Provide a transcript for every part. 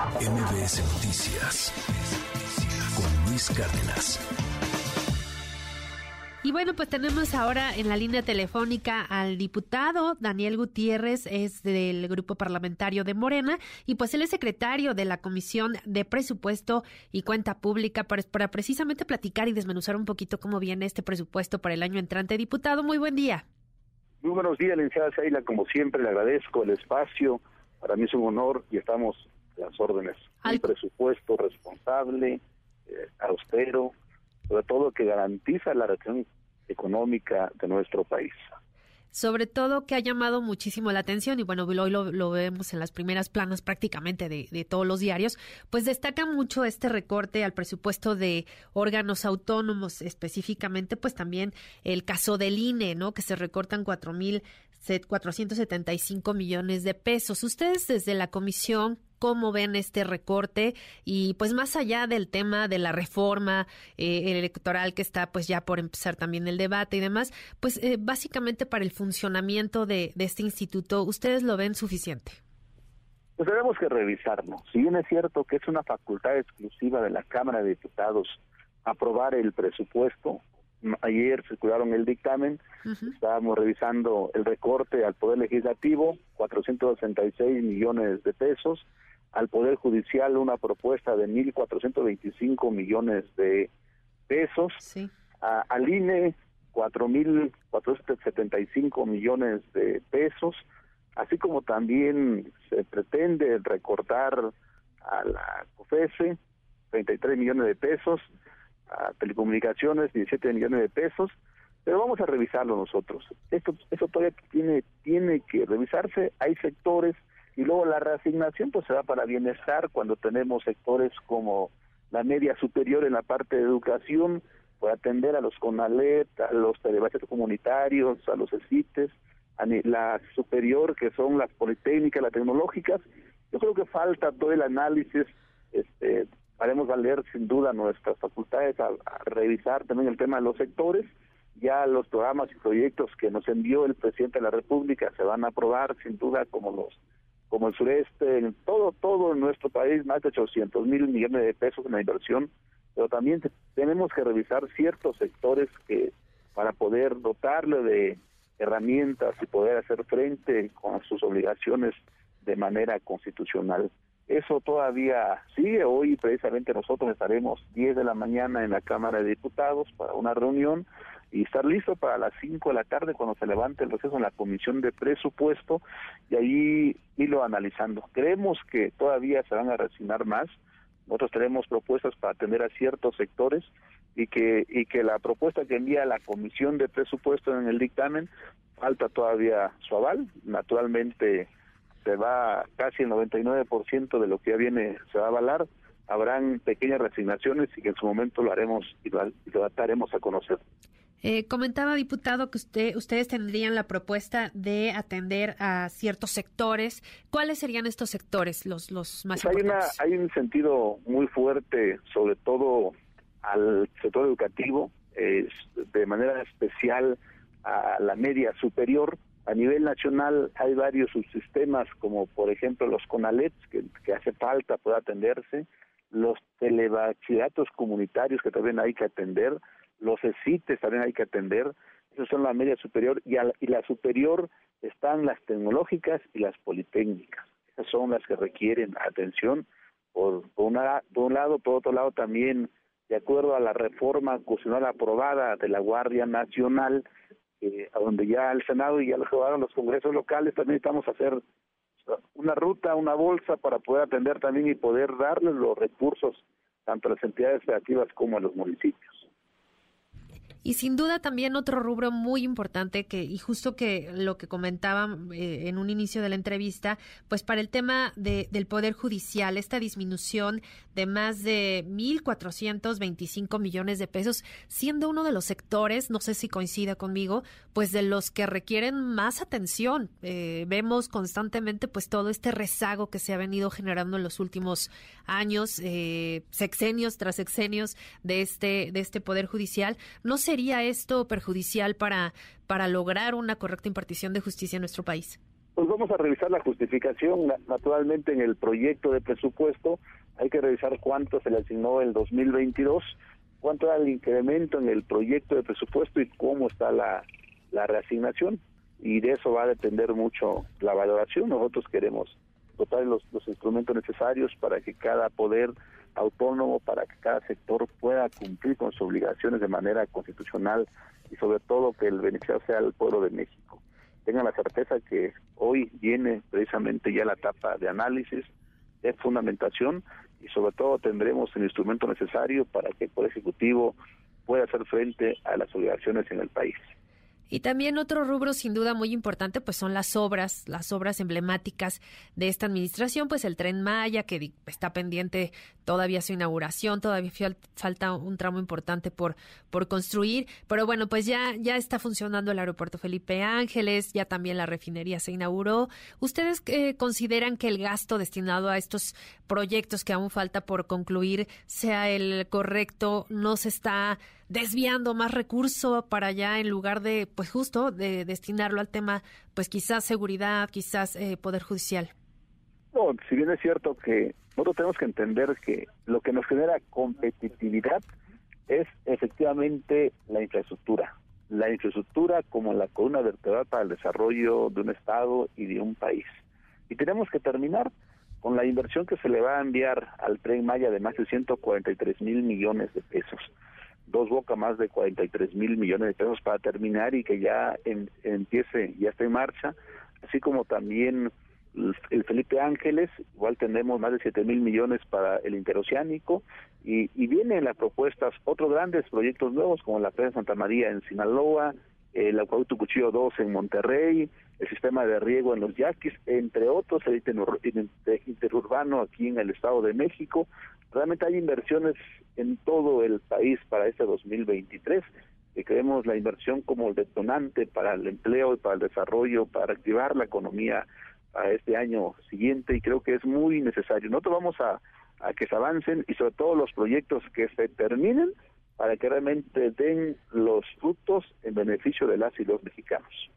MBS Noticias con Luis Cárdenas. Y bueno, pues tenemos ahora en la línea telefónica al diputado Daniel Gutiérrez, es del grupo parlamentario de Morena, y pues él es secretario de la Comisión de Presupuesto y Cuenta Pública para, para precisamente platicar y desmenuzar un poquito cómo viene este presupuesto para el año entrante. Diputado, muy buen día. Muy buenos días, licenciada Seila. Como siempre, le agradezco el espacio. Para mí es un honor y estamos las órdenes. Un presupuesto responsable, eh, austero, sobre todo que garantiza la reacción económica de nuestro país sobre todo que ha llamado muchísimo la atención y bueno, hoy lo, vemos en las primeras planas prácticamente de, de, todos los diarios, pues destaca mucho este recorte al presupuesto de órganos autónomos, específicamente pues también el caso del INE, ¿no? Que se recortan cuatro mil 475 millones de pesos. Ustedes desde la comisión, ¿cómo ven este recorte? Y pues más allá del tema de la reforma eh, electoral que está pues ya por empezar también el debate y demás, pues eh, básicamente para el funcionamiento de, de este instituto, ¿ustedes lo ven suficiente? Pues tenemos que revisarlo. Si bien es cierto que es una facultad exclusiva de la Cámara de Diputados aprobar el presupuesto, ayer circularon el dictamen, estábamos revisando el recorte al Poder Legislativo, 466 millones de pesos, al Poder Judicial una propuesta de 1.425 millones de pesos, al INE 4.475 millones de pesos, así como también se pretende recortar a la COFESE 33 millones de pesos, a telecomunicaciones 17 millones de pesos, pero vamos a revisarlo nosotros. Esto eso todavía tiene tiene que revisarse, hay sectores y luego la reasignación pues se da para bienestar cuando tenemos sectores como la media superior en la parte de educación, puede atender a los CONALET, a los telebaches comunitarios, a los ECITES, a la superior que son las politécnicas, las tecnológicas. Yo creo que falta todo el análisis este, haremos valer sin duda nuestras facultades a, revisar también el tema de los sectores. Ya los programas y proyectos que nos envió el presidente de la República se van a aprobar sin duda como los como el sureste, todo todo en nuestro país más de 800 mil millones de pesos en la inversión, pero también tenemos que revisar ciertos sectores que para poder dotarle de herramientas y poder hacer frente con sus obligaciones de manera constitucional. Eso todavía sigue. Hoy precisamente nosotros estaremos 10 de la mañana en la Cámara de Diputados para una reunión y estar listo para las 5 de la tarde cuando se levante el proceso en la Comisión de Presupuesto y ahí analizando. Creemos que todavía se van a resignar más. Nosotros tenemos propuestas para atender a ciertos sectores y que y que la propuesta que envía la Comisión de Presupuesto en el dictamen falta todavía su aval. Naturalmente se va casi el 99% de lo que ya viene se va a avalar. Habrán pequeñas resignaciones y que en su momento lo haremos y lo, daremos a conocer. Eh, comentaba, diputado, que usted, ustedes tendrían la propuesta de atender a ciertos sectores. ¿Cuáles serían estos sectores, los, los más pues importantes? Hay, un sentido muy fuerte, sobre todo al sector educativo, de manera especial a la media superior, a nivel nacional hay varios subsistemas, como por ejemplo los CONALETs, que, hace falta poder atenderse, los telebachilleratos comunitarios que también hay que atender, los ECITES también hay que atender, esos son la media superior, y, y la superior están las tecnológicas y las politécnicas. Esas son las que requieren atención, por, por, una, por un lado, por otro lado también, de acuerdo a la reforma constitucional aprobada de la Guardia Nacional, a donde ya el Senado y ya lo aprobaron los congresos locales, también estamos hacer una ruta, una bolsa para poder atender también y poder darles los recursos tanto a las entidades federativas como a los municipios. Y sin duda también otro rubro muy importante que, y justo que lo que comentaba eh, en un inicio de la entrevista, pues para el tema de, del Poder Judicial, esta disminución de más de 1.425 millones de pesos, siendo uno de los sectores, no sé si coincida conmigo, pues de los que requieren más atención. Eh, vemos constantemente pues todo este rezago que se ha venido generando en los últimos años, eh, sexenios tras sexenios de este, de este Poder Judicial. No sé sería esto perjudicial para, para lograr una correcta impartición de justicia en nuestro país? Pues vamos a revisar la justificación, naturalmente en el proyecto de presupuesto hay que revisar cuánto se le asignó el 2022, cuánto era el incremento en el proyecto de presupuesto y cómo está la, la reasignación. Y de eso va a depender mucho la valoración. Nosotros queremos dotar los, los instrumentos necesarios para que cada poder autónomo, para que cada sector pueda cumplir con sus obligaciones de manera constitucional y sobre todo que el beneficiario sea el pueblo de México. Tengan la certeza que hoy viene precisamente ya la etapa de análisis, de fundamentación y sobre todo tendremos el instrumento necesario para que el Poder Ejecutivo pueda hacer frente a las obligaciones en el país. Y también otro rubro sin duda muy importante pues son las obras, las obras emblemáticas de esta administración, pues el tren Maya que está pendiente todavía su inauguración, todavía falta un tramo importante por por construir, pero bueno, pues ya ya está funcionando el aeropuerto Felipe Ángeles, ya también la refinería se inauguró. ¿Ustedes eh, consideran que el gasto destinado a estos proyectos que aún falta por concluir sea el correcto? ¿No se está desviando más recurso para allá en lugar de, pues justo, de destinarlo al tema, pues quizás seguridad, quizás eh, poder judicial. No, si bien es cierto que nosotros tenemos que entender que lo que nos genera competitividad es efectivamente la infraestructura. La infraestructura como la columna vertebral para el desarrollo de un Estado y de un país. Y tenemos que terminar con la inversión que se le va a enviar al Tren Maya de más de 143 mil millones de pesos dos Boca más de 43 mil millones de pesos para terminar y que ya empiece, ya esté en marcha, así como también el Felipe Ángeles, igual tenemos más de 7 mil millones para el interoceánico. Y, y vienen las propuestas otros grandes proyectos nuevos como la Presa Santa María en Sinaloa, el acueducto Cuchillo 2 en Monterrey, el sistema de riego en los Yaquis, entre otros, el interurbano aquí en el Estado de México. Realmente hay inversiones en todo el país para este 2023 que creemos la inversión como el detonante para el empleo y para el desarrollo, para activar la economía para este año siguiente y creo que es muy necesario. Nosotros vamos a, a que se avancen y sobre todo los proyectos que se terminen para que realmente den los frutos en beneficio de las y los mexicanos.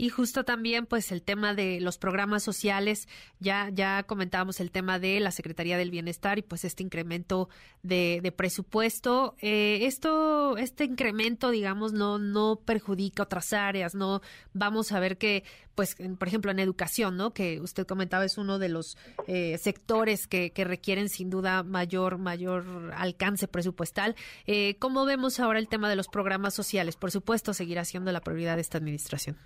Y justo también, pues, el tema de los programas sociales, ya, ya comentábamos el tema de la Secretaría del Bienestar y pues este incremento de, presupuesto. Eh, esto, este incremento, digamos, no, no perjudica otras áreas, no vamos a ver que, pues, por ejemplo, en educación, ¿no? Que usted comentaba es uno de los eh, sectores que, que, requieren sin duda mayor, mayor alcance presupuestal. Eh, ¿Cómo vemos ahora el tema de los programas sociales? Por supuesto, seguirá siendo la prioridad de esta administración.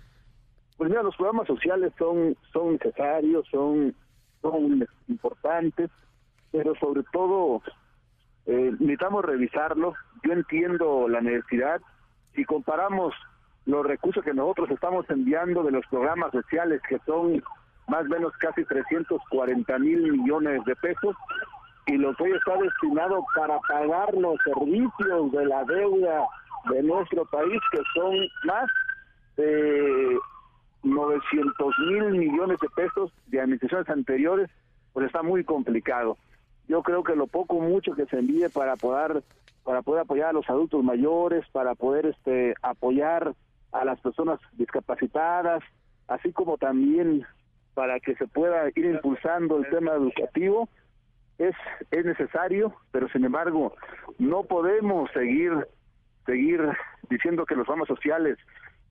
Pues mira, los programas sociales son, son necesarios, son, son importantes, pero sobre todo eh, necesitamos revisarlo. Yo entiendo la necesidad. Si comparamos los recursos que nosotros estamos enviando de los programas sociales, que son más o menos casi 340 mil millones de pesos, y lo que hoy está destinado para pagar los servicios de la deuda de nuestro país, que son más de 900 mil millones de pesos de administraciones anteriores, pues está muy complicado. Yo creo que lo poco mucho que se envíe para poder para poder apoyar a los adultos mayores, para poder este apoyar a las personas discapacitadas, así como también para que se pueda ir impulsando el tema educativo, es es necesario, pero sin embargo no podemos seguir seguir diciendo que los programas sociales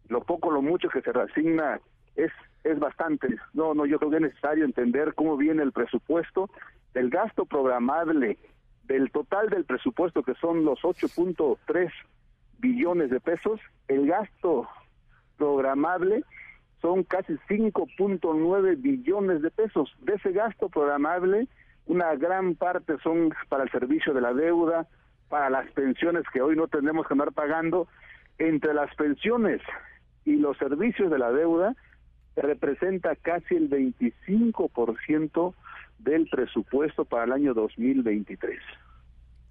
lo poco, lo mucho que se reasigna es, es bastante. No, no, yo creo que es necesario entender cómo viene el presupuesto, el gasto programable del total del presupuesto, que son los 8.3 billones de pesos, el gasto programable son casi 5.9 billones de pesos. De ese gasto programable, una gran parte son para el servicio de la deuda, para las pensiones que hoy no tenemos que andar pagando. Entre las pensiones y los servicios de la deuda representa casi el 25% del presupuesto para el año 2023.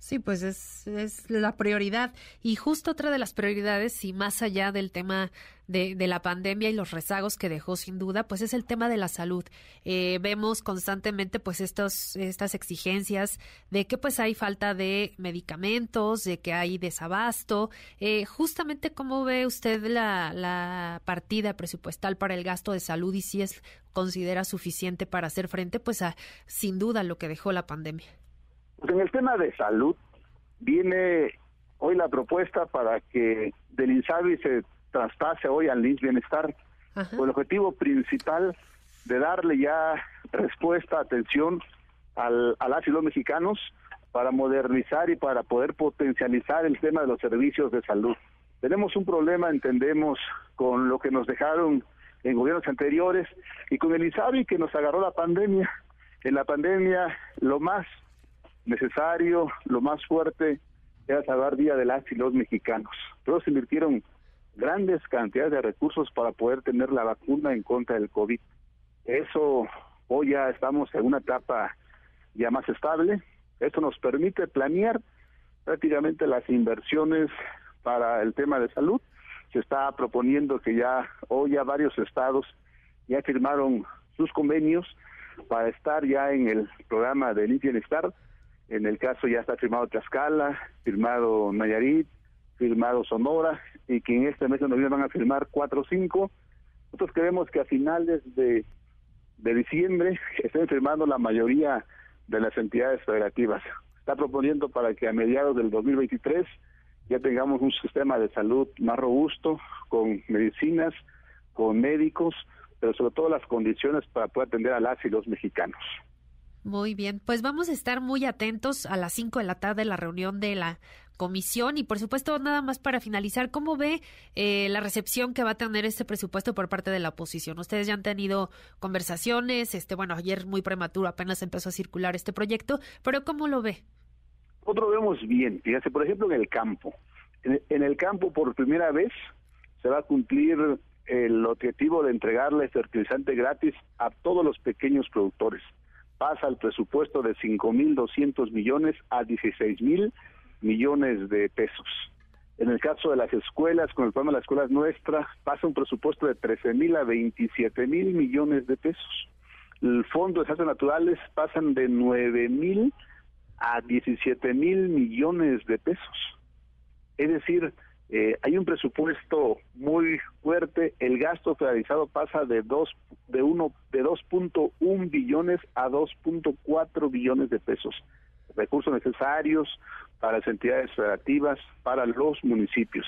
Sí, pues es, es la prioridad. Y justo otra de las prioridades, y más allá del tema de, de la pandemia y los rezagos que dejó sin duda, pues es el tema de la salud. Eh, vemos constantemente pues estos, estas exigencias de que pues hay falta de medicamentos, de que hay desabasto. Eh, justamente, ¿cómo ve usted la, la partida presupuestal para el gasto de salud y si es considera suficiente para hacer frente pues a sin duda lo que dejó la pandemia? Pues en el tema de salud viene hoy la propuesta para que del INSABI se traspase hoy al LINS Bienestar con el objetivo principal de darle ya respuesta, atención al, a las y los mexicanos para modernizar y para poder potencializar el tema de los servicios de salud. Tenemos un problema, entendemos, con lo que nos dejaron en gobiernos anteriores y con el INSABI que nos agarró la pandemia. En la pandemia lo más necesario, lo más fuerte, era salvar vida de las y los mexicanos. Todos invirtieron grandes cantidades de recursos para poder tener la vacuna en contra del COVID. Eso hoy ya estamos en una etapa ya más estable. Esto nos permite planear prácticamente las inversiones para el tema de salud. Se está proponiendo que ya hoy ya varios estados ya firmaron sus convenios para estar ya en el programa de Bienestar en el caso ya está firmado Tlaxcala, firmado Nayarit, firmado Sonora, y que en este mes de noviembre van a firmar cuatro o cinco. Nosotros creemos que a finales de, de diciembre estén firmando la mayoría de las entidades federativas. Está proponiendo para que a mediados del 2023 ya tengamos un sistema de salud más robusto, con medicinas, con médicos, pero sobre todo las condiciones para poder atender a las y los mexicanos. Muy bien, pues vamos a estar muy atentos a las 5 de la tarde la reunión de la comisión y por supuesto nada más para finalizar, ¿cómo ve eh, la recepción que va a tener este presupuesto por parte de la oposición? Ustedes ya han tenido conversaciones, este bueno, ayer muy prematuro apenas empezó a circular este proyecto, pero ¿cómo lo ve? Nosotros vemos bien, fíjate, por ejemplo en el campo. En, el campo por primera vez se va a cumplir el objetivo de entregarle fertilizante gratis a todos los pequeños productores pasa el presupuesto de 5.200 millones a 16.000 millones de pesos. En el caso de las escuelas, con el programa de las escuelas nuestras, pasa un presupuesto de 13.000 a 27.000 millones de pesos. El Fondo de Desastres Naturales pasan de 9.000 a 17.000 millones de pesos. Es decir, eh, hay un presupuesto muy fuerte, el gasto federalizado pasa de dos de uno de 2.1 billones a 2.4 billones de pesos, recursos necesarios para las entidades federativas, para los municipios.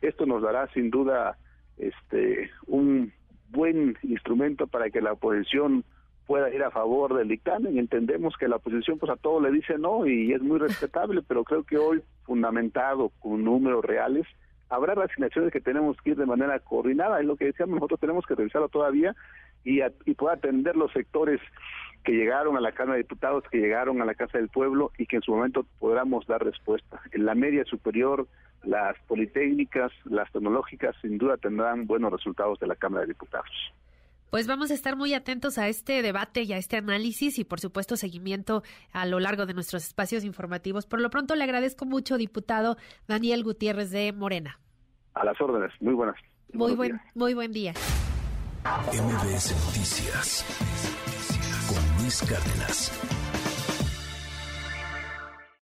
Esto nos dará sin duda este un buen instrumento para que la oposición pueda ir a favor del dictamen. Entendemos que la oposición pues a todo le dice no y es muy respetable, pero creo que hoy fundamentado con números reales, habrá reasignaciones que tenemos que ir de manera coordinada. Es lo que decíamos, nosotros tenemos que revisarlo todavía y, y poder atender los sectores que llegaron a la Cámara de Diputados, que llegaron a la Casa del Pueblo y que en su momento podamos dar respuesta. En la media superior, las politécnicas, las tecnológicas, sin duda tendrán buenos resultados de la Cámara de Diputados. Pues vamos a estar muy atentos a este debate y a este análisis y por supuesto seguimiento a lo largo de nuestros espacios informativos. Por lo pronto le agradezco mucho, diputado Daniel Gutiérrez de Morena. A las órdenes, muy buenas. Muy buen, muy buen día. MBS Noticias con Luis Cárdenas.